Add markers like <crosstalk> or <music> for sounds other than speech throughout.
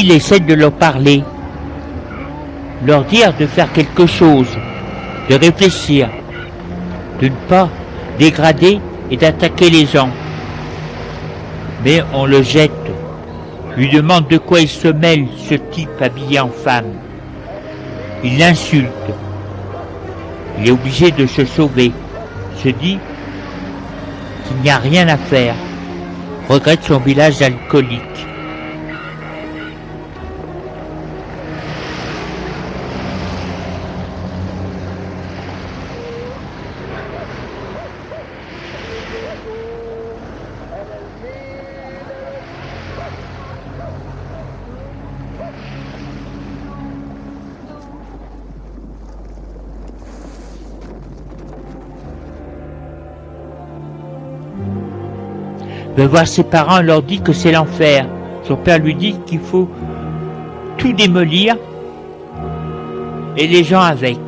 Il essaie de leur parler, leur dire de faire quelque chose, de réfléchir, de ne pas dégrader et d'attaquer les gens. Mais on le jette, lui demande de quoi il se mêle, ce type habillé en femme. Il l'insulte. Il est obligé de se sauver, se dit qu'il n'y a rien à faire, regrette son village alcoolique. Veut voir ses parents, leur dit que c'est l'enfer. Son père lui dit qu'il faut tout démolir et les gens avec.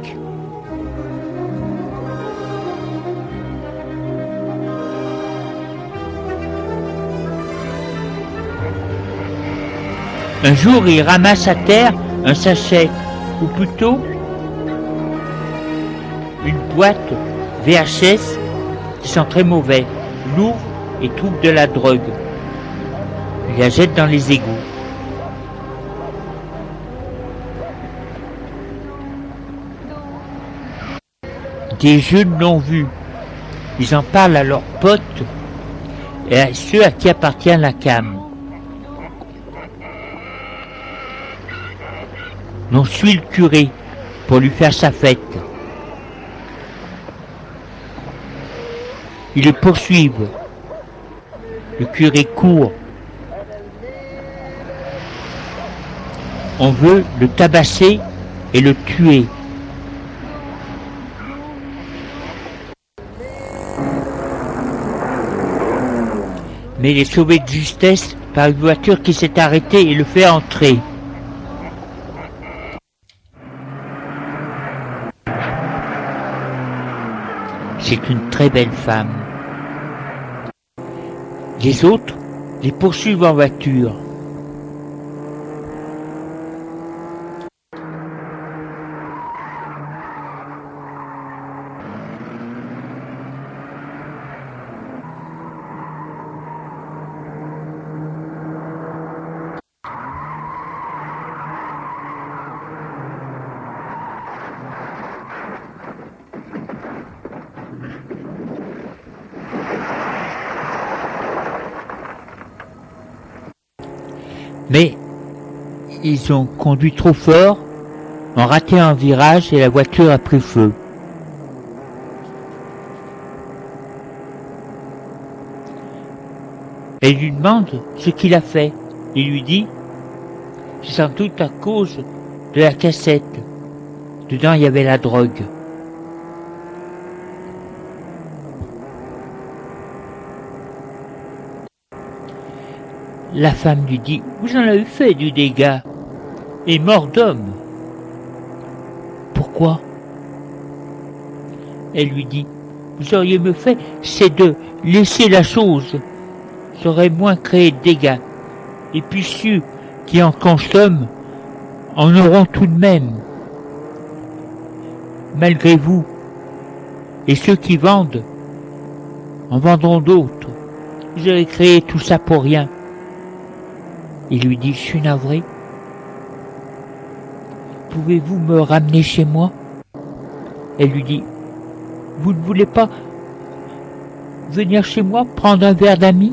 Un jour, il ramasse à terre un sachet, ou plutôt une boîte VHS qui sent très mauvais, lourd et trouve de la drogue. Il la jette dans les égouts. Des jeunes l'ont vu. Ils en parlent à leurs potes et à ceux à qui appartient la cam. On suit le curé pour lui faire sa fête. Ils le poursuivent le curé court. On veut le tabasser et le tuer. Mais il est sauvé de justesse par une voiture qui s'est arrêtée et le fait entrer. C'est une très belle femme. Les autres les poursuivent en voiture. Mais ils ont conduit trop fort, ont raté un virage et la voiture a pris feu. Elle lui demande ce qu'il a fait. Il lui dit, c'est sans doute à cause de la cassette. Dedans, il y avait la drogue. La femme lui dit Vous en avez fait du dégât, et mort d'homme. Pourquoi? Elle lui dit Vous auriez me fait, c'est de laisser la chose. J'aurais moins créé de dégâts. Et puis ceux qui en consomment en auront tout de même. Malgré vous. Et ceux qui vendent en vendront d'autres. Vous créé tout ça pour rien. Il lui dit, je suis navré. Pouvez-vous me ramener chez moi? Elle lui dit, vous ne voulez pas venir chez moi prendre un verre d'amis?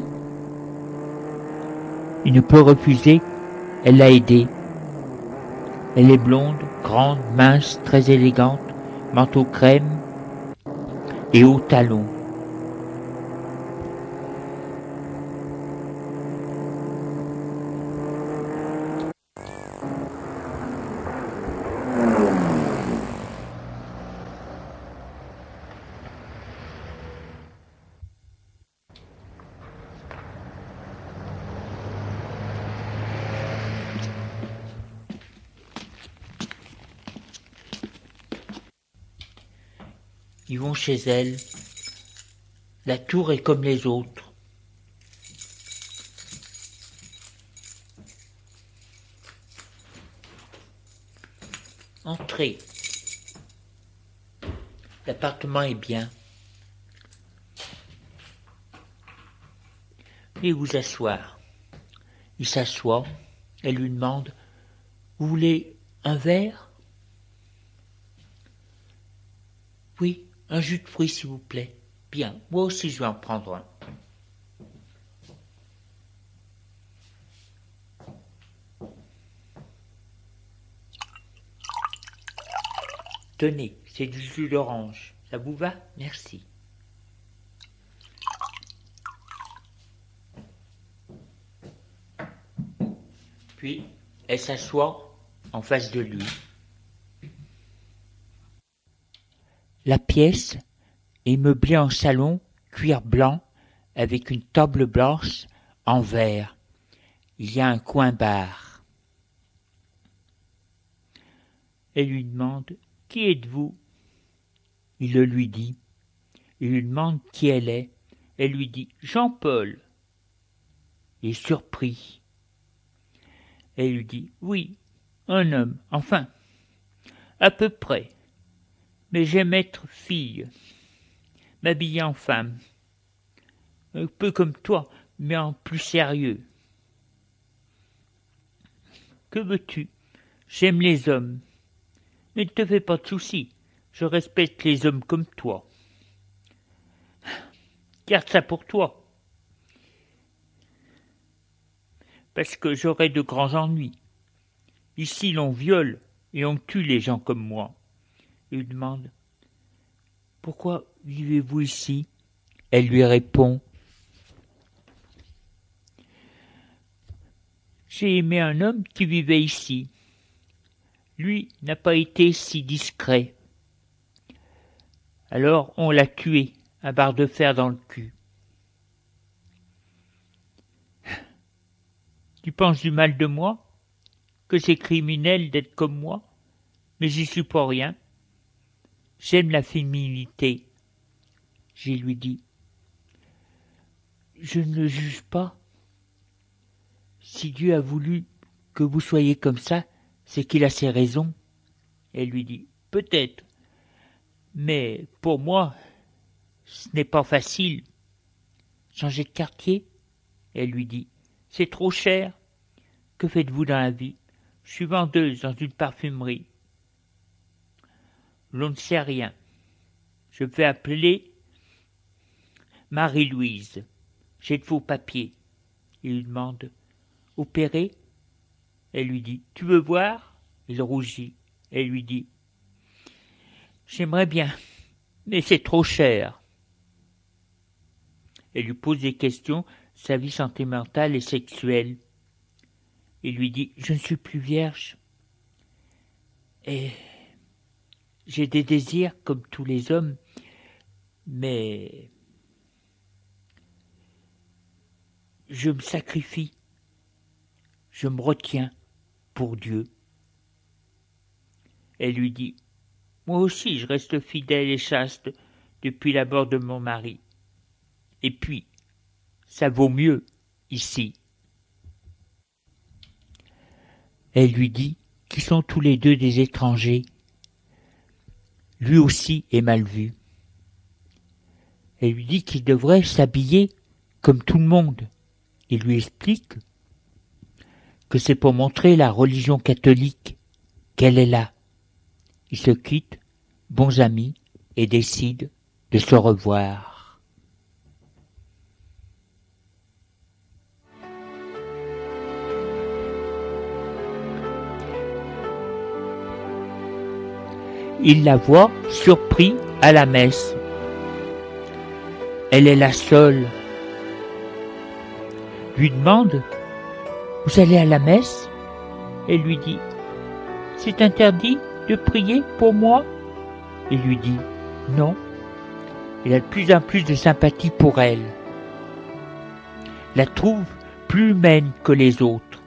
Il ne peut refuser, elle l'a aidé. Elle est blonde, grande, mince, très élégante, manteau crème et hauts talons. Ils vont chez elle. La tour est comme les autres. Entrez. L'appartement est bien. Et vous asseoir. Il s'assoit. Elle lui demande Vous voulez un verre? Oui, un jus de fruits, s'il vous plaît. Bien, moi aussi je vais en prendre un. Tenez, c'est du jus d'orange. Ça vous va? Merci. Puis, elle s'assoit en face de lui. La pièce est meublée en salon, cuir blanc, avec une table blanche en verre. Il y a un coin bar. Elle lui demande Qui êtes-vous? Il le lui dit. Il lui demande qui elle est. Elle lui dit Jean-Paul. Il est surpris. Elle lui dit Oui, un homme, enfin, à peu près. Mais j'aime être fille, m'habiller en femme. Un peu comme toi, mais en plus sérieux. Que veux-tu? J'aime les hommes. Ne te fais pas de soucis, je respecte les hommes comme toi. Garde ça pour toi. parce que j'aurais de grands ennuis. Ici l'on viole et on tue les gens comme moi. Il demande Pourquoi vivez-vous ici? Elle lui répond J'ai aimé un homme qui vivait ici. Lui n'a pas été si discret. Alors on l'a tué à barre de fer dans le cul. <laughs> Tu penses du mal de moi? Que c'est criminel d'être comme moi Mais j'y suis pour rien. J'aime la féminité. J'ai lui dit. Je ne juge pas. Si Dieu a voulu que vous soyez comme ça, c'est qu'il a ses raisons. Elle lui dit. Peut-être. Mais pour moi, ce n'est pas facile. Changer de quartier Elle lui dit. C'est trop cher. Que faites-vous dans la vie? Je suis vendeuse dans une parfumerie. L'on ne sait rien. Je vais appeler Marie-Louise. J'ai de faux papiers. Il lui demande Opérer Elle lui dit Tu veux voir? Il rougit. Elle lui dit J'aimerais bien, mais c'est trop cher. Elle lui pose des questions sa vie sentimentale et sexuelle. Il lui dit Je ne suis plus vierge. Et j'ai des désirs comme tous les hommes, mais je me sacrifie, je me retiens pour Dieu. Elle lui dit Moi aussi je reste fidèle et chaste depuis la mort de mon mari. Et puis, ça vaut mieux ici. Elle lui dit qu'ils sont tous les deux des étrangers? Lui aussi est mal vu. Elle lui dit qu'il devrait s'habiller comme tout le monde. Il lui explique que c'est pour montrer la religion catholique qu'elle est là. Ils se quittent, bons amis, et décident de se revoir. Il la voit surpris à la messe. Elle est la seule. Lui demande Vous allez à la messe? Elle lui dit C'est interdit de prier pour moi? Il lui dit Non. Il a de plus en plus de sympathie pour elle. La trouve plus humaine que les autres.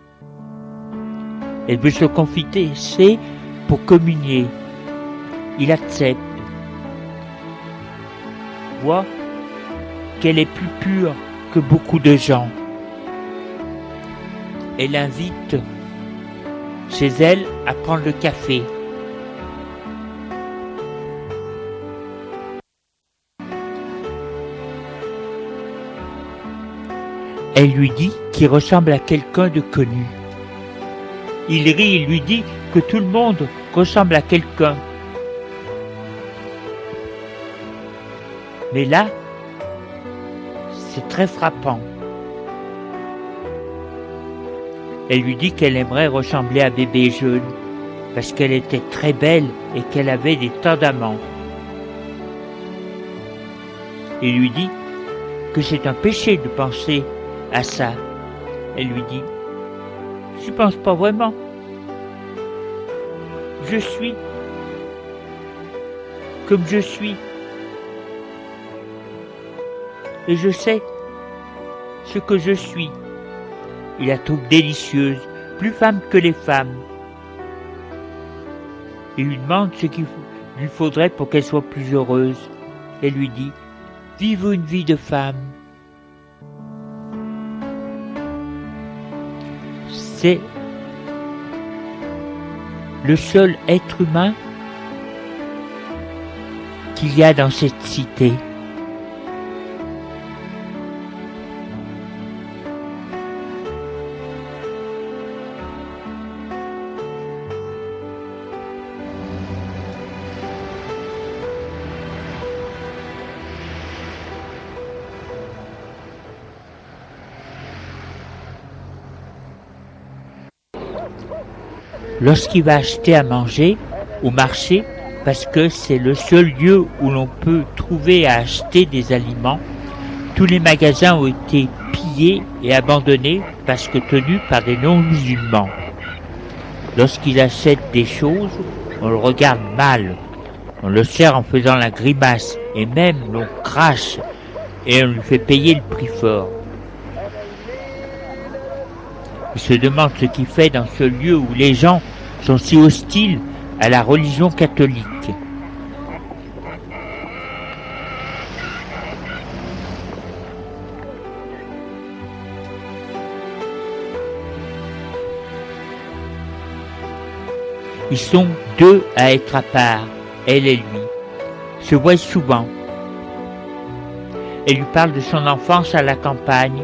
Elle veut se confiter, c'est pour communier il accepte. Voit qu'elle est plus pure que beaucoup de gens. Elle invite chez elle à prendre le café. Elle lui dit qu'il ressemble à quelqu'un de connu. Il rit et lui dit que tout le monde ressemble à quelqu'un Mais là, c'est très frappant. Elle lui dit qu'elle aimerait ressembler à bébé jeune, parce qu'elle était très belle et qu'elle avait des tas d'amants. Il lui dit que c'est un péché de penser à ça. Elle lui dit, je pense pas vraiment. Je suis comme je suis. Et je sais ce que je suis. Il la trouve délicieuse, plus femme que les femmes. Il lui demande ce qu'il lui faudrait pour qu'elle soit plus heureuse. Elle lui dit, Vive une vie de femme. C'est le seul être humain qu'il y a dans cette cité. Lorsqu'il va acheter à manger au marché, parce que c'est le seul lieu où l'on peut trouver à acheter des aliments, tous les magasins ont été pillés et abandonnés parce que tenus par des non-musulmans. Lorsqu'il achète des choses, on le regarde mal, on le sert en faisant la grimace et même l'on crache et on lui fait payer le prix fort. Il se demande ce qu'il fait dans ce lieu où les gens sont si hostiles à la religion catholique. Ils sont deux à être à part, elle et lui, se voient souvent. Elle lui parle de son enfance à la campagne.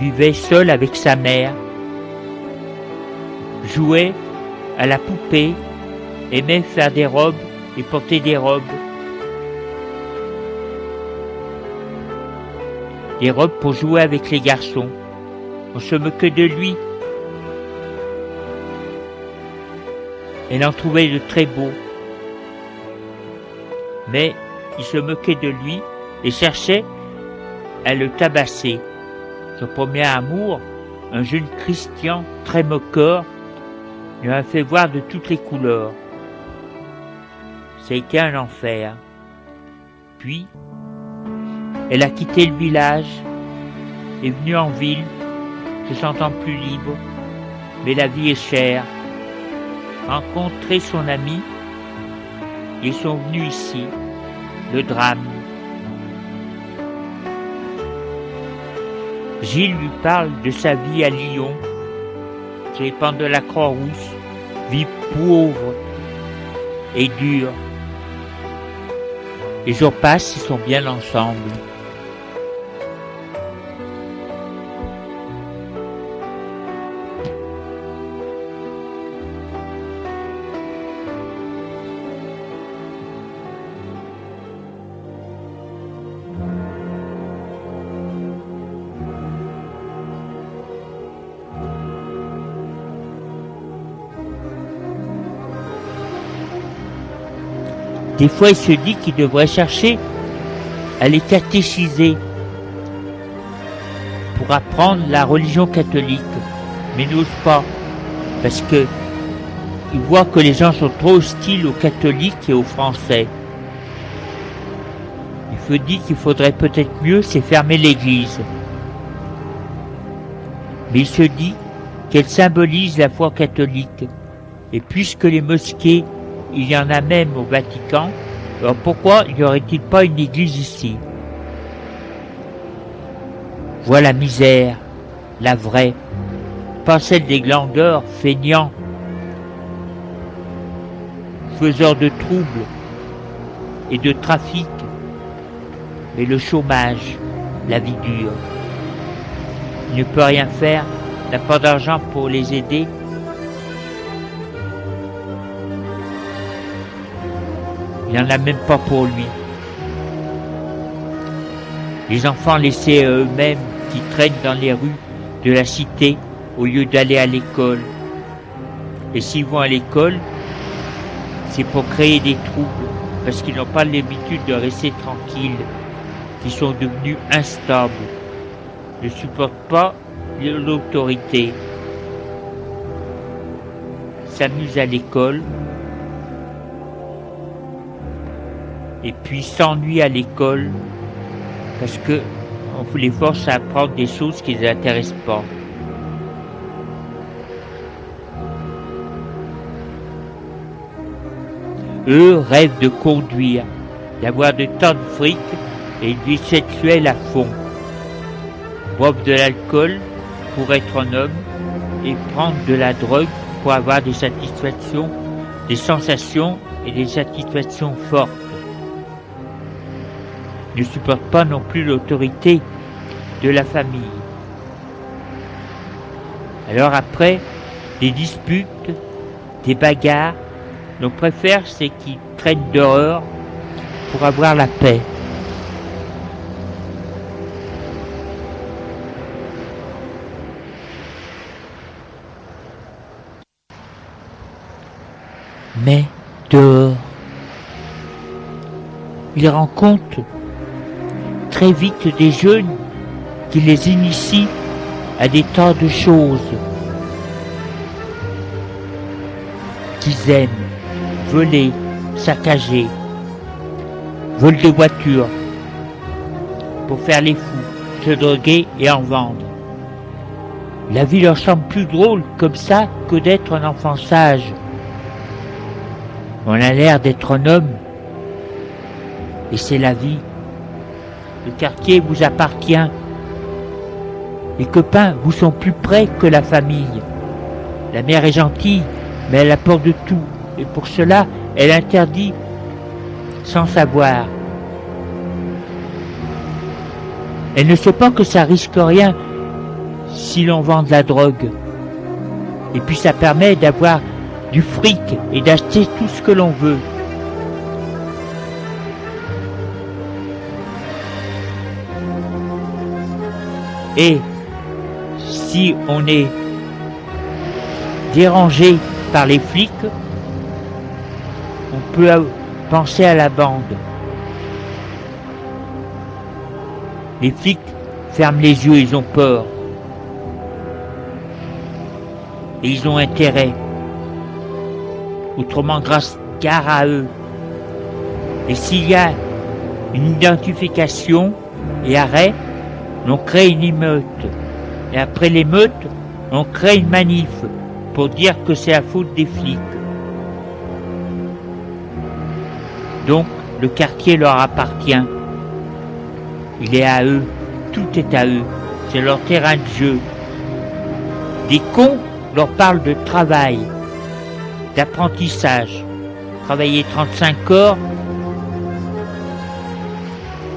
Vivait seul avec sa mère jouait à la poupée, aimait faire des robes et porter des robes. Des robes pour jouer avec les garçons. On se moquait de lui. Elle en trouvait de très beaux. Mais il se moquait de lui et cherchait à le tabasser. Son premier amour, un jeune Christian très moqueur, il m'a fait voir de toutes les couleurs. C'était un enfer. Puis, elle a quitté le village, est venue en ville, se sentant plus libre, mais la vie est chère. Rencontrer son ami, ils sont venus ici, le drame. Gilles lui parle de sa vie à Lyon, dépend de la Croix-Rousse, vie pauvre et dure. Les jours passent, ils sont bien ensemble. Des fois, il se dit qu'il devrait chercher à les catéchiser pour apprendre la religion catholique, mais n'ose pas, parce que il voit que les gens sont trop hostiles aux catholiques et aux Français. Il se dit qu'il faudrait peut-être mieux, c'est fermer l'église. Mais il se dit qu'elle symbolise la foi catholique. Et puisque les mosquées il y en a même au Vatican. Alors pourquoi n'y aurait-il pas une église ici? Voilà la misère, la vraie, pas celle des glandeurs feignants, faiseurs de troubles et de trafic, mais le chômage, la vie dure. Il ne peut rien faire, n'a pas d'argent pour les aider. Il n'en a même pas pour lui. Les enfants laissés à eux-mêmes qui traînent dans les rues de la cité au lieu d'aller à l'école. Et s'ils vont à l'école, c'est pour créer des troubles, parce qu'ils n'ont pas l'habitude de rester tranquilles, qui sont devenus instables, ne supportent pas l'autorité, s'amusent à l'école, et puis s'ennuient à l'école, parce que on les force à apprendre des choses qui ne les intéressent pas. Eux rêvent de conduire, d'avoir de tant de fric et une vie sexuelle à fond. Boivent de l'alcool pour être un homme et prendre de la drogue pour avoir des satisfactions, des sensations et des satisfactions fortes. Ne supportent pas non plus l'autorité de la famille. Alors après, des disputes, des bagarres, nos préfère, c'est qu'ils traînent dehors pour avoir la paix. Mais dehors, ils rencontrent très vite des jeunes qui les initient à des tas de choses qu'ils aiment voler, saccager, vol de voitures pour faire les fous, se droguer et en vendre. La vie leur semble plus drôle comme ça que d'être un enfant sage. On a l'air d'être un homme et c'est la vie. Le quartier vous appartient. Les copains vous sont plus près que la famille. La mère est gentille, mais elle apporte de tout et pour cela, elle interdit sans savoir. Elle ne sait pas que ça risque rien si l'on vend de la drogue. Et puis ça permet d'avoir du fric et d'acheter tout ce que l'on veut. Et si on est dérangé par les flics, on peut penser à la bande. Les flics ferment les yeux, ils ont peur. Et ils ont intérêt. Autrement, grâce gare à eux. Et s'il y a une identification et arrêt, on crée une émeute. Et après l'émeute, on crée une manif pour dire que c'est la faute des flics. Donc le quartier leur appartient. Il est à eux, tout est à eux, c'est leur terrain de jeu. Des cons leur parlent de travail, d'apprentissage. Travailler 35 heures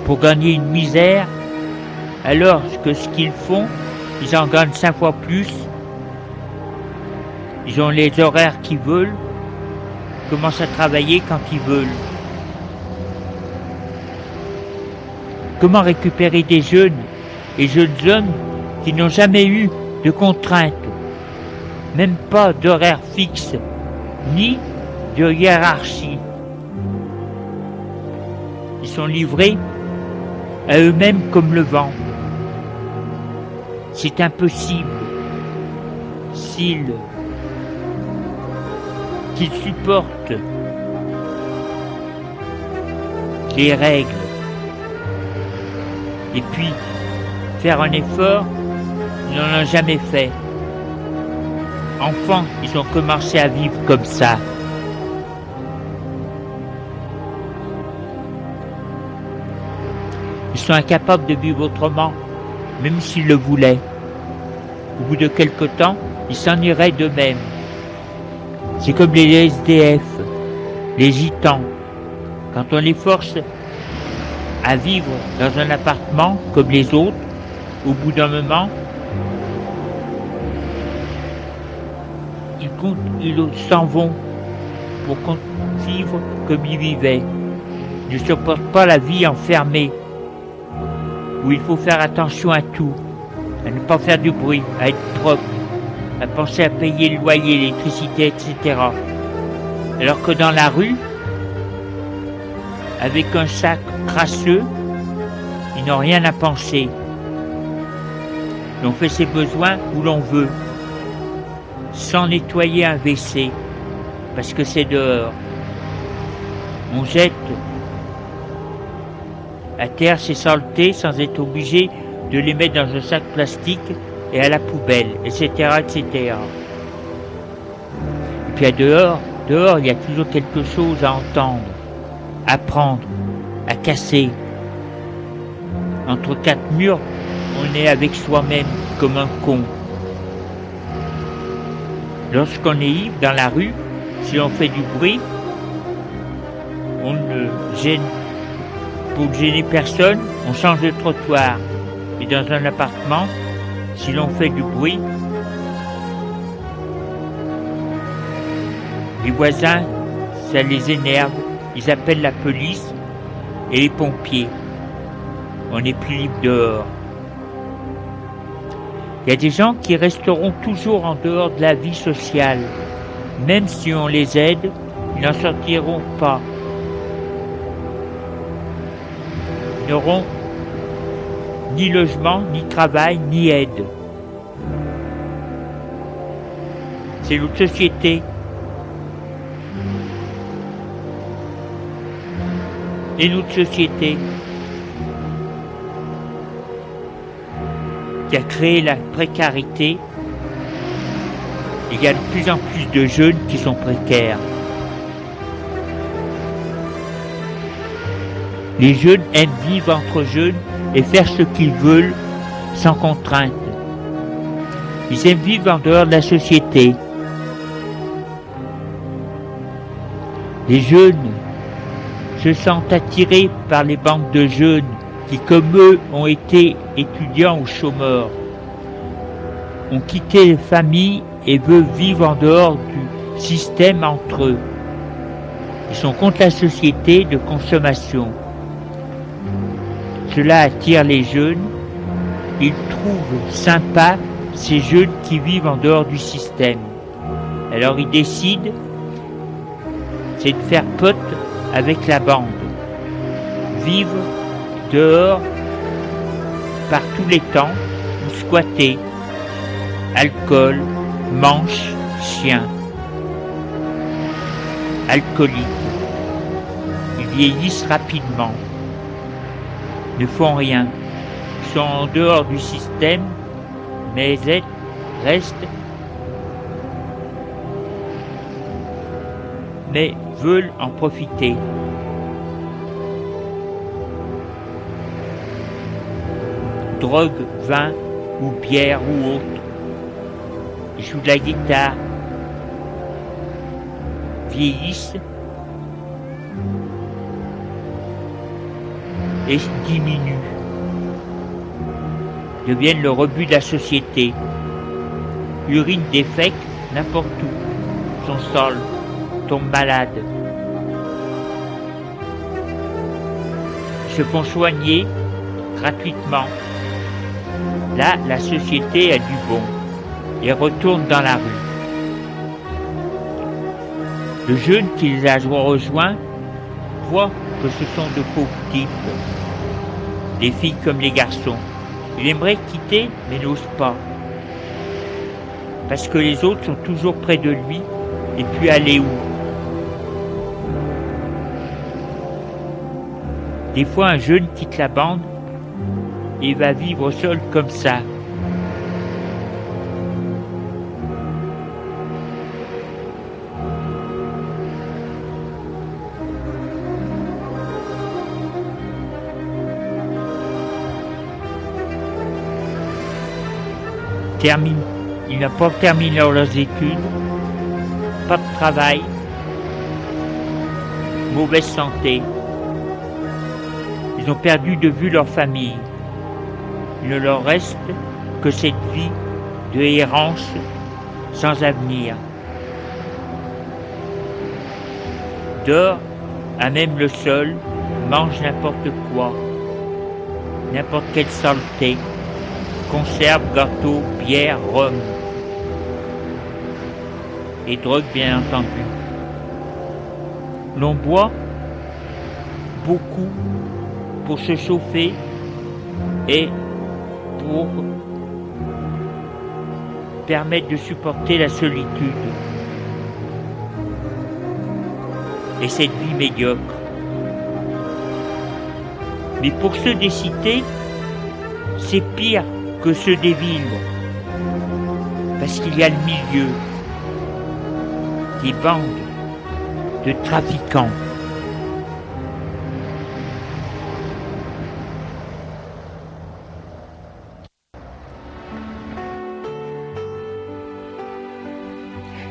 pour gagner une misère, alors que ce qu'ils font, ils en gagnent cinq fois plus. Ils ont les horaires qu'ils veulent, commencent à travailler quand ils veulent. Comment récupérer des jeunes et jeunes hommes qui n'ont jamais eu de contraintes, même pas d'horaire fixe, ni de hiérarchie? Ils sont livrés à eux-mêmes comme le vent. C'est impossible s'ils qu'ils supportent les règles et puis faire un effort, ils n'en ont jamais fait. Enfants, ils ont commencé à vivre comme ça. Ils sont incapables de vivre autrement, même s'ils le voulaient. Au bout de quelque temps, ils s'en iraient d'eux-mêmes. C'est comme les SDF, les gitans. Quand on les force à vivre dans un appartement comme les autres, au bout d'un moment, ils, ils s'en vont pour vivre comme ils vivaient. Ils ne supportent pas la vie enfermée où il faut faire attention à tout, à ne pas faire du bruit, à être propre, à penser à payer le loyer, l'électricité, etc. Alors que dans la rue, avec un sac crasseux, ils n'ont rien à penser. On fait ses besoins où l'on veut, sans nettoyer un WC, parce que c'est dehors. On jette à terre ses saletés sans être obligé de les mettre dans un sac plastique et à la poubelle, etc., etc. Et puis à dehors, dehors, il y a toujours quelque chose à entendre, à prendre, à casser. Entre quatre murs, on est avec soi-même comme un con. Lorsqu'on est ivre dans la rue, si on fait du bruit, on ne gêne pour gêner personne, on change de trottoir. Et dans un appartement, si l'on fait du bruit, les voisins, ça les énerve, ils appellent la police et les pompiers. On est plus libre dehors. Il y a des gens qui resteront toujours en dehors de la vie sociale. Même si on les aide, ils n'en sortiront pas. N'auront ni logement, ni travail, ni aide. C'est notre société. Et notre société qui a créé la précarité. Il y a de plus en plus de jeunes qui sont précaires. Les jeunes aiment vivre entre jeunes et faire ce qu'ils veulent sans contrainte. Ils aiment vivre en dehors de la société. Les jeunes se sentent attirés par les banques de jeunes qui, comme eux, ont été étudiants ou chômeurs, ont quitté les familles et veulent vivre en dehors du système entre eux. Ils sont contre la société de consommation. Cela attire les jeunes. Ils trouvent sympa ces jeunes qui vivent en dehors du système. Alors ils décident, c'est de faire pote avec la bande. Vivre dehors par tous les temps ou squatter. Alcool, manche, chien. Alcoolique. Ils vieillissent rapidement. Ne font rien. Sont en dehors du système, mais restent mais veulent en profiter. drogue, vin ou bière ou autre. Ils jouent de la guitare, vieillissent et diminuent, deviennent le rebut de la société, urine défecte n'importe où, sont sales, tombent malades, se font soigner gratuitement. Là, la société a du bon et retourne dans la rue. Le jeune qui les a rejoints voit que ce sont de pauvres types, des filles comme les garçons. Il aimerait quitter, mais n'ose pas. Parce que les autres sont toujours près de lui, et puis aller où? Des fois, un jeune quitte la bande et va vivre seul comme ça. ils n'ont pas terminé leurs études, pas de travail, mauvaise santé. Ils ont perdu de vue leur famille. Il ne leur reste que cette vie de errance sans avenir. Dehors, à même le sol, mange n'importe quoi, n'importe quelle saleté conserve, gâteau, bière, rhum. Et drogue, bien entendu. L'on boit beaucoup pour se chauffer et pour permettre de supporter la solitude et cette vie médiocre. Mais pour ceux des cités, c'est pire que ceux des villes, parce qu'il y a le milieu des bandes de trafiquants.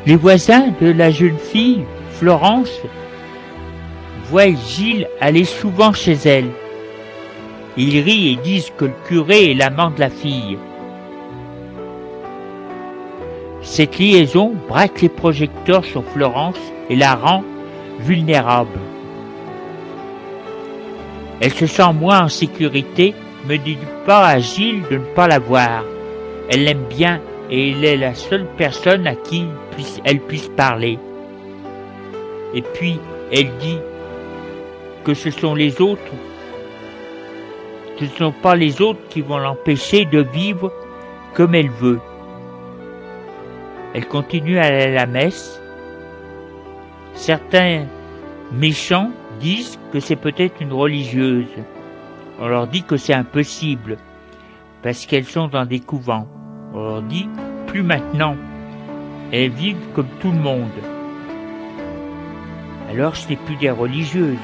Les voisins de la jeune fille, Florence, voient Gilles aller souvent chez elle. Ils rient et disent que le curé est l'amant de la fille. Cette liaison braque les projecteurs sur Florence et la rend vulnérable. Elle se sent moins en sécurité, mais ne dit pas à Gilles de ne pas la voir. Elle l'aime bien et il est la seule personne à qui elle puisse parler. Et puis, elle dit que ce sont les autres, ce ne sont pas les autres qui vont l'empêcher de vivre comme elle veut. Elle continue à aller à la messe. Certains méchants disent que c'est peut-être une religieuse. On leur dit que c'est impossible, parce qu'elles sont dans des couvents. On leur dit, plus maintenant. Elles vivent comme tout le monde. Alors ce n'est plus des religieuses.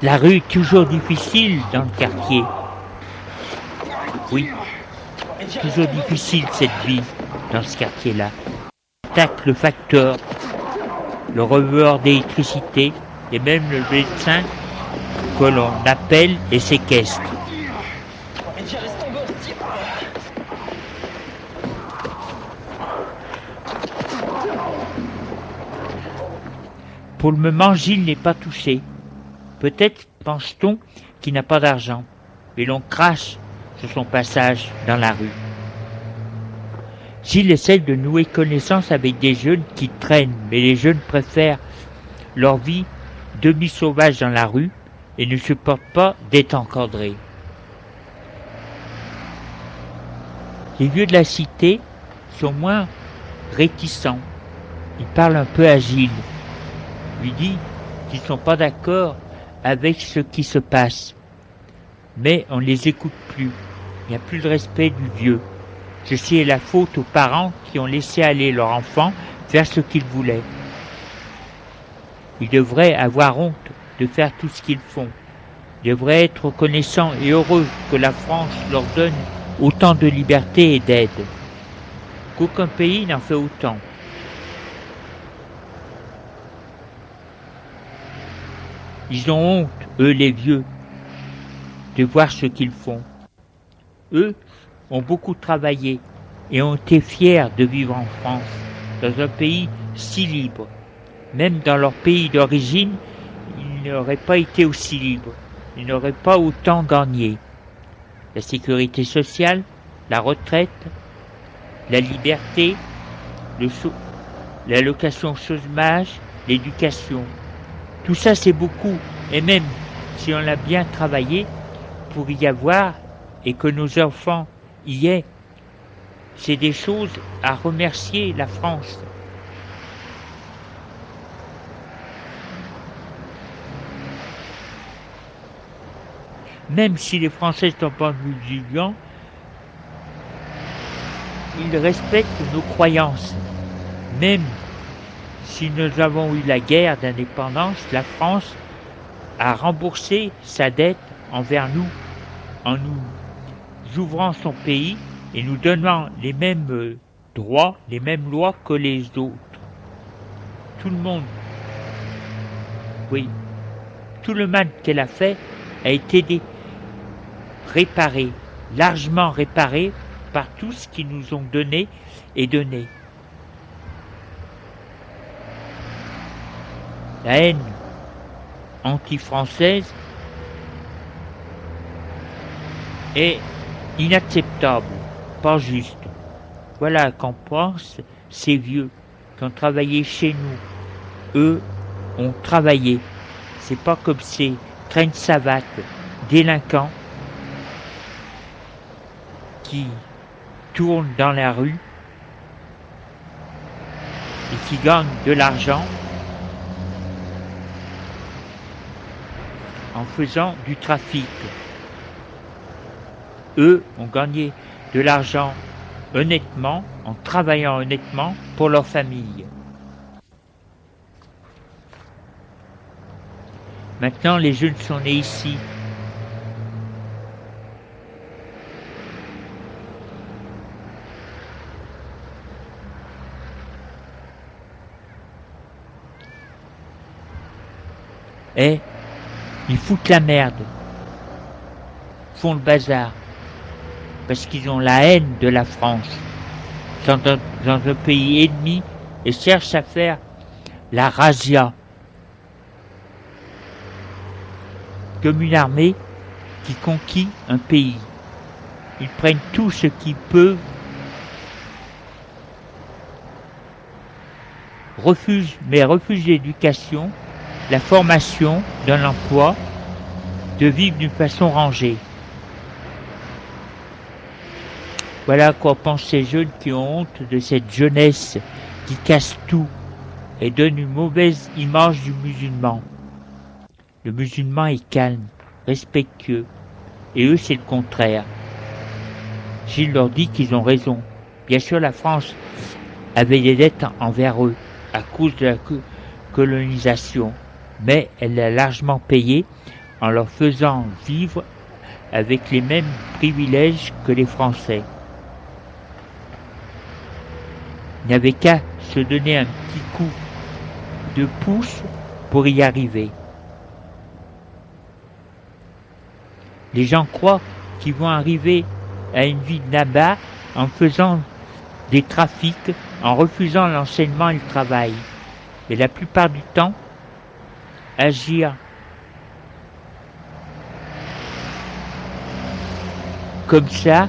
La rue est toujours difficile dans le quartier. Oui, toujours difficile cette vie dans ce quartier-là. Tac le facteur, le reveur d'électricité et même le médecin que l'on appelle et séquestre. Pour le moment, Gilles n'est pas touché. Peut-être pense-t-on qu'il n'a pas d'argent, et l'on crache sur son passage dans la rue. S'il essaie de nouer connaissance avec des jeunes qui traînent, mais les jeunes préfèrent leur vie demi-sauvage dans la rue et ne supportent pas d'être encadrés. Les vieux de la cité sont moins réticents. Ils parlent un peu à Gilles, lui dit qu'ils ne sont pas d'accord avec ce qui se passe. Mais on ne les écoute plus. Il n'y a plus de respect du vieux. Ceci est la faute aux parents qui ont laissé aller leur enfant faire ce qu'ils voulaient. Ils devraient avoir honte de faire tout ce qu'ils font. Ils devraient être reconnaissants et heureux que la France leur donne autant de liberté et d'aide. Qu'aucun pays n'en fait autant. Ils ont honte, eux les vieux, de voir ce qu'ils font. Eux ont beaucoup travaillé et ont été fiers de vivre en France, dans un pays si libre. Même dans leur pays d'origine, ils n'auraient pas été aussi libres, ils n'auraient pas autant gagné. La sécurité sociale, la retraite, la liberté, l'allocation chômage, l'éducation, tout ça, c'est beaucoup. Et même si on a bien travaillé pour y avoir et que nos enfants y aient, c'est des choses à remercier la France. Même si les Français sont pas musulmans, ils respectent nos croyances, même si nous avons eu la guerre d'indépendance, la France a remboursé sa dette envers nous en nous ouvrant son pays et nous donnant les mêmes euh, droits, les mêmes lois que les autres. Tout le monde, oui, tout le mal qu'elle a fait a été réparé, largement réparé par tout ce qu'ils nous ont donné et donné. La haine anti-française est inacceptable, pas juste. Voilà qu'en pense ces vieux qui ont travaillé chez nous. Eux ont travaillé. C'est pas comme ces traînes savates, délinquants qui tournent dans la rue et qui gagnent de l'argent en faisant du trafic. Eux ont gagné de l'argent honnêtement, en travaillant honnêtement pour leur famille. Maintenant, les jeunes sont nés ici. Et ils foutent la merde, font le bazar parce qu'ils ont la haine de la France. Ils sont dans, un pays ennemi et cherchent à faire la razzia. Comme une armée qui conquit un pays. Ils prennent tout ce qu'ils peuvent, refusent, mais refusent l'éducation, la formation d'un emploi, de vivre d'une façon rangée. Voilà quoi pensent ces jeunes qui ont honte de cette jeunesse qui casse tout et donne une mauvaise image du musulman. Le musulman est calme, respectueux, et eux c'est le contraire. Gilles leur dit qu'ils ont raison. Bien sûr, la France avait des dettes envers eux à cause de la colonisation, mais elle l'a largement payé en leur faisant vivre avec les mêmes privilèges que les Français. Il avait qu'à se donner un petit coup de pouce pour y arriver. Les gens croient qu'ils vont arriver à une vie là-bas en faisant des trafics, en refusant l'enseignement et le travail. Mais la plupart du temps, agir comme ça,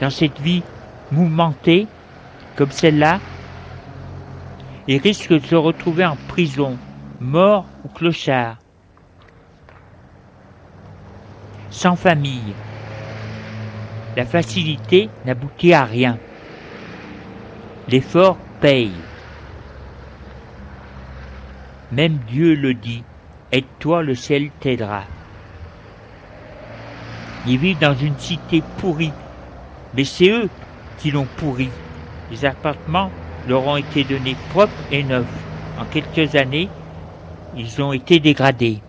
dans cette vie mouvementée comme celle-là et risque de se retrouver en prison, mort ou clochard, sans famille. La facilité n'aboutit à rien. L'effort paye. Même Dieu le dit, aide-toi, le ciel t'aidera. Ils vivent dans une cité pourrie mais c'est eux qui l'ont pourri. Les appartements leur ont été donnés propres et neufs. En quelques années, ils ont été dégradés.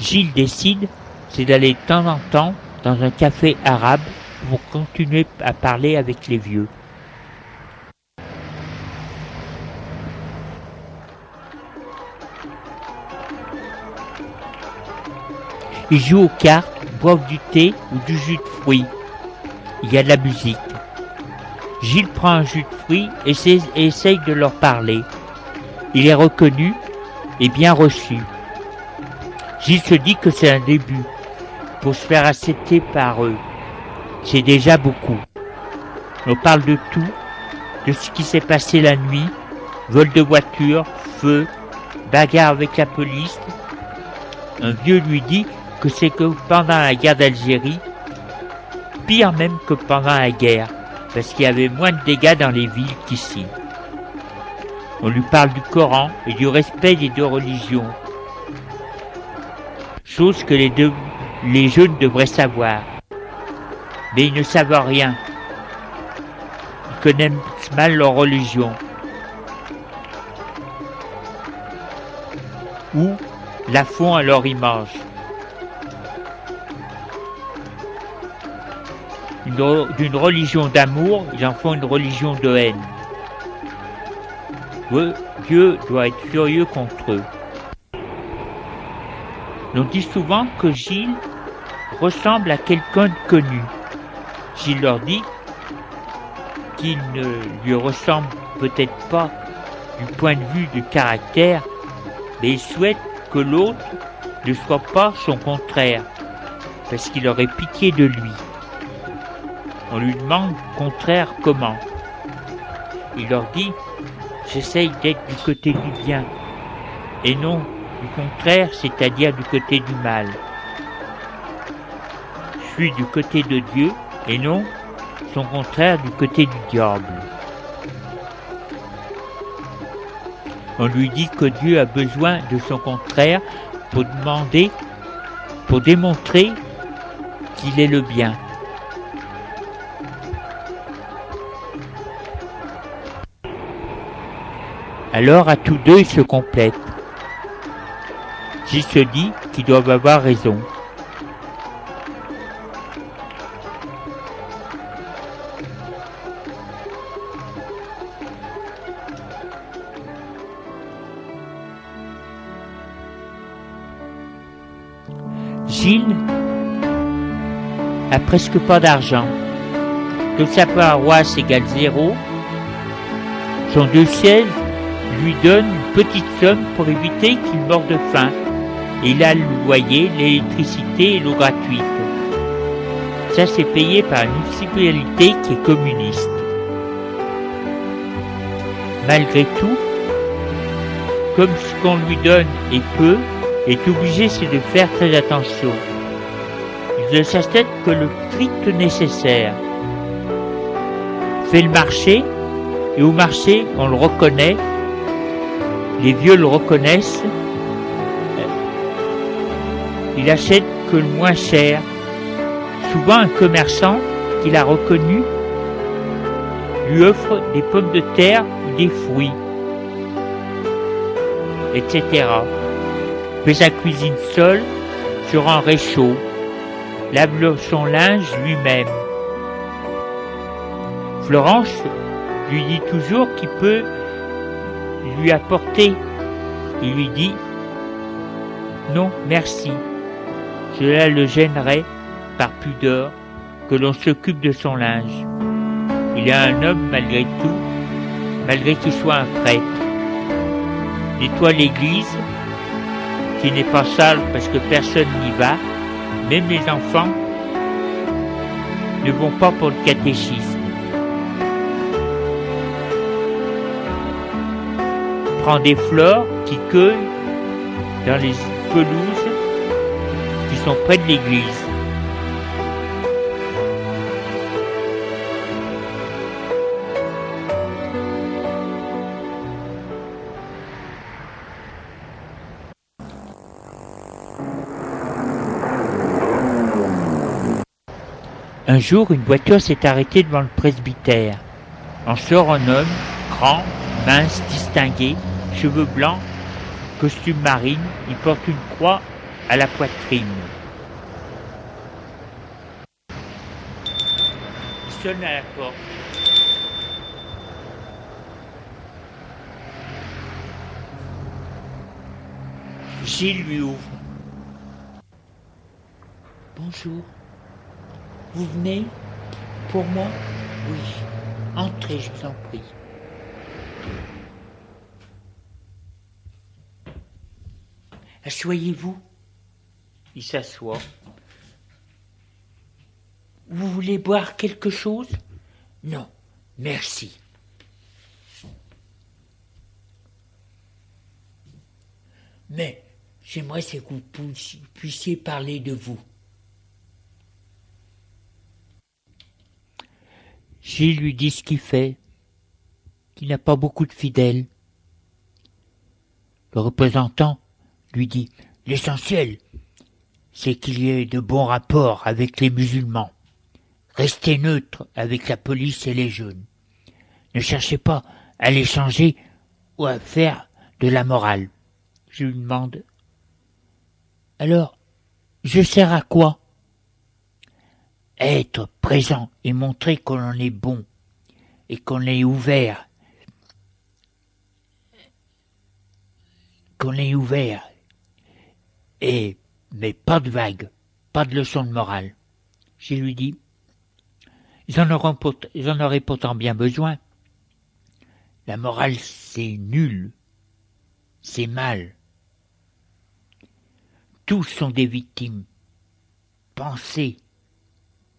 Gilles décide, c'est d'aller de temps en temps dans un café arabe pour continuer à parler avec les vieux. Ils jouent aux cartes, boivent du thé ou du jus de fruits. Il y a de la musique. Gilles prend un jus de fruits et, essaye de leur parler. Il est reconnu et bien reçu. Gilles se dit que c'est un début. Pour se faire accepter par eux, c'est déjà beaucoup. On parle de tout, de ce qui s'est passé la nuit, vol de voiture, feu, bagarre avec la police. Un vieux lui dit que c'est que pendant la guerre d'Algérie, pire même que pendant la guerre, parce qu'il y avait moins de dégâts dans les villes qu'ici. On lui parle du Coran et du respect des deux religions, chose que les, deux, les jeunes devraient savoir. Mais ils ne savent rien. Ils connaissent mal leur religion. ou la font à leur image. D'une religion d'amour, ils en font une religion de haine. Dieu doit être furieux contre eux. On dit souvent que Gilles ressemble à quelqu'un de connu. Gilles leur dit qu'il ne lui ressemble peut-être pas du point de vue du caractère, mais il souhaite que l'autre ne soit pas son contraire, parce qu'il aurait pitié de lui. On lui demande contraire comment. Il leur dit J'essaye d'être du côté du bien, et non du contraire, c'est-à-dire du côté du mal. Je suis du côté de Dieu, et non son contraire du côté du diable. On lui dit que Dieu a besoin de son contraire pour demander, pour démontrer qu'il est le bien. Alors à tous deux ils se complètent. J'y se dit qu'ils doivent avoir raison. Gilles a presque pas d'argent. Toute sa paroisse égale zéro. Son sièges lui donne une petite somme pour éviter qu'il meure de faim. Et il a le loyer, l'électricité et l'eau gratuite. Ça, c'est payé par une municipalité qui est communiste. Malgré tout, comme ce qu'on lui donne est peu, est obligé de faire très attention. Il ne s'achète que le strict nécessaire. Fait le marché, et au marché, on le reconnaît, les vieux le reconnaissent, il achète que le moins cher. Souvent un commerçant qu'il a reconnu lui offre des pommes de terre ou des fruits, etc fait sa cuisine seule sur un réchaud, lave son linge lui-même. Florence lui dit toujours qu'il peut lui apporter. Il lui dit Non, merci. Cela le gênerait, par pudeur, que l'on s'occupe de son linge. Il est un homme malgré tout, malgré qu'il soit un prêtre. Nettoie l'église, qui n'est pas sale parce que personne n'y va, même les enfants ne vont pas pour le catéchisme. Prend des fleurs qui cueillent dans les pelouses près de l'église. Un jour, une voiture s'est arrêtée devant le presbytère. En sort un homme, grand, mince, distingué, cheveux blancs, costume marine, il porte une croix à la poitrine. À. Gilles lui ouvre. Bonjour. Vous venez Pour moi? Oui. Entrez, je vous en prie. Asseyez-vous. Il s'assoit. Vous voulez boire quelque chose? Non, merci. Mais j'aimerais que vous puissiez parler de vous. Gilles lui dit ce qu'il fait, qu'il n'a pas beaucoup de fidèles. Le représentant lui dit L'essentiel, c'est qu'il y ait de bons rapports avec les musulmans. Restez neutre avec la police et les jeunes. Ne cherchez pas à les changer ou à faire de la morale. Je lui demande. Alors, je sers à quoi? Être présent et montrer qu'on en est bon et qu'on est ouvert. Qu'on est ouvert. Et, mais pas de vagues, pas de leçons de morale. Je lui dis, ils en, pourtant bien besoin. La morale, c'est nul. C'est mal. Tous sont des victimes. Pensez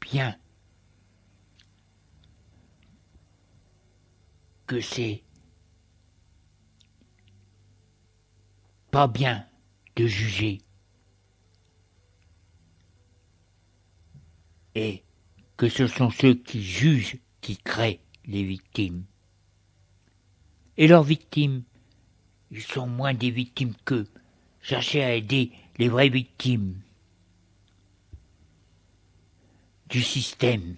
bien que c'est pas bien de juger que ce sont ceux qui jugent qui créent les victimes. Et leurs victimes, ils sont moins des victimes qu'eux. Cherchez à aider les vraies victimes du système.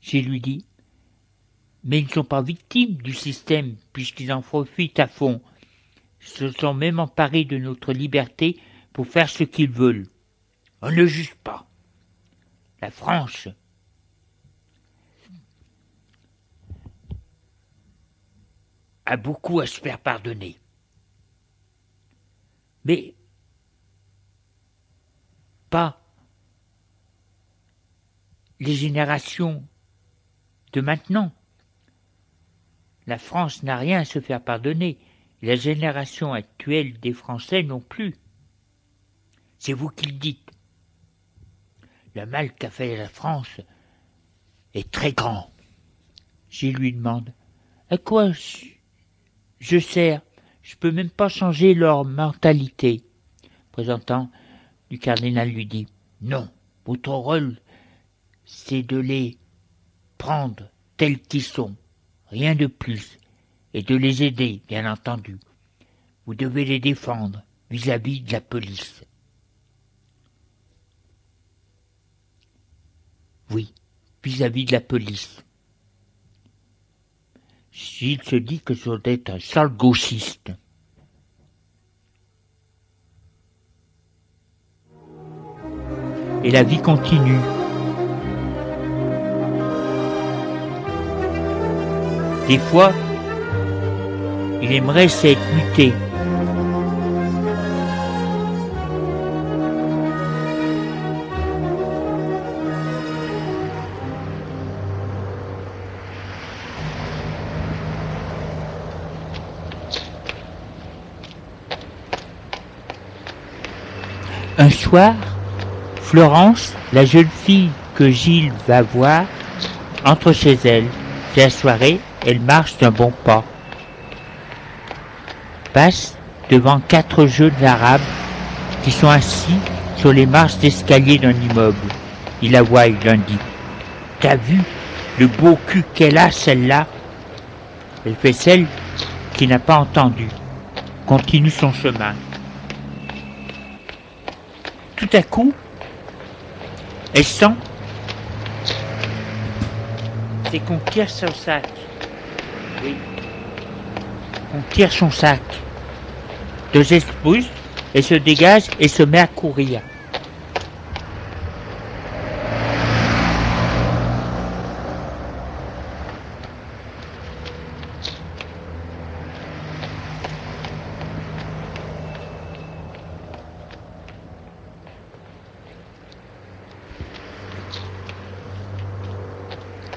J'ai lui dit, mais ils ne sont pas victimes du système puisqu'ils en profitent à fond. Ils se sont même emparés de notre liberté pour faire ce qu'ils veulent. On ne juge pas. La France a beaucoup à se faire pardonner. Mais pas les générations de maintenant. La France n'a rien à se faire pardonner. La génération actuelle des Français non plus. C'est vous qui le dites. Le mal qu'a fait la France est très grand. Je lui demande À quoi je sers? Je peux même pas changer leur mentalité. Présentant du cardinal lui dit Non, votre rôle, c'est de les prendre tels qu'ils sont, rien de plus, et de les aider, bien entendu. Vous devez les défendre vis-à-vis de la police. Oui, vis-à-vis -vis de la police. S'il se dit que ce doit être un sale gauchiste. Et la vie continue. Des fois, il aimerait s'être muté. Soir, Florence, la jeune fille que Gilles va voir, entre chez elle. C'est la soirée, elle marche d'un bon pas. Passe devant quatre jeunes arabes qui sont assis sur les marches d'escalier d'un immeuble. Il la voit, il leur dit T'as vu le beau cul qu'elle a, celle-là? Elle fait celle qui n'a pas entendu. Continue son chemin. Tout à coup, elle sent, c'est qu'on tire son sac. Oui. On tire son sac. Deux esprits, elle se dégage et se met à courir.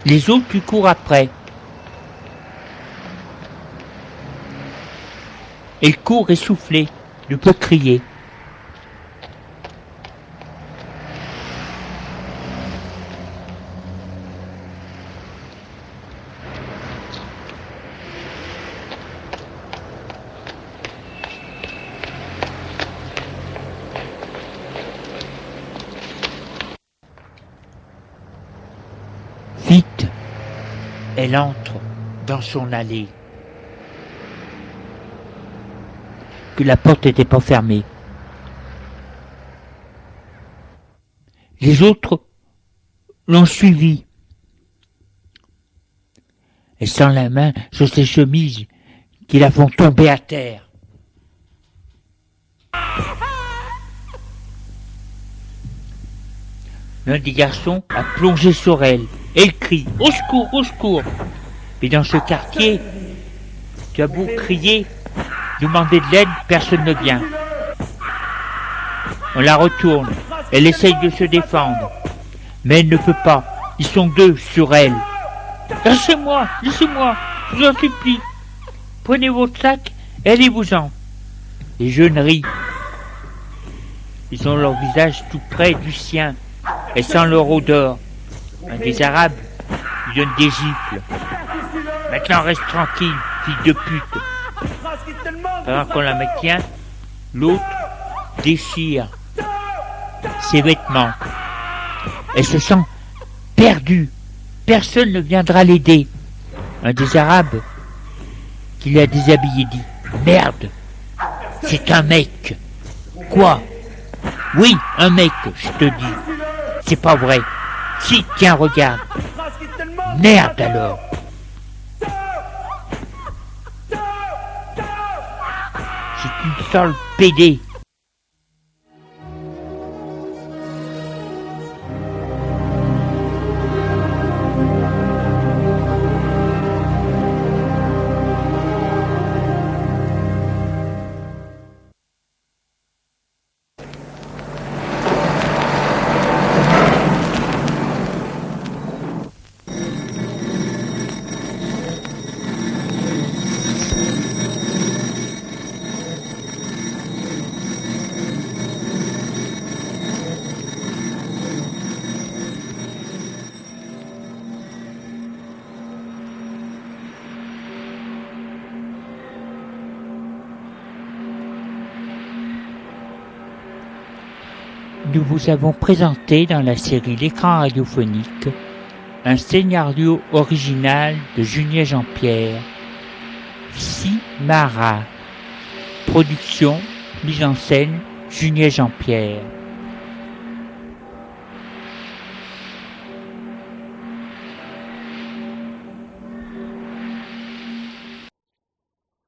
Les autres lui courent après. Elle court essoufflée, ne peut crier. entre dans son allée, que la porte n'était pas fermée. Les autres l'ont suivi. Et sans la main sur ses chemises qui la font tomber à terre. L'un des garçons a plongé sur elle elle crie Au secours, au secours Mais dans ce quartier, tu as beau crier, demander de l'aide, personne ne vient. On la retourne. Elle essaye de se défendre. Mais elle ne peut pas. Ils sont deux sur elle. Lâchez-moi, laissez-moi, je vous en supplie. Prenez votre sac, allez-vous-en. Les jeunes rient. Ils ont leur visage tout près du sien et sans leur odeur. Un des Arabes lui donne des gifles. Maintenant reste tranquille, fille de pute. Pendant qu'on la maintient, l'autre déchire ses vêtements. Elle se sent perdue. Personne ne viendra l'aider. Un des Arabes qui l'a déshabillé dit Merde, c'est un mec. Quoi? Oui, un mec, je te dis. C'est pas vrai. Si, tiens, regarde. Merde alors. C'est une sale PD. Nous avons présenté dans la série L'écran radiophonique un scénario original de Julien Jean-Pierre, Simara. Production, mise en scène, Julien Jean-Pierre.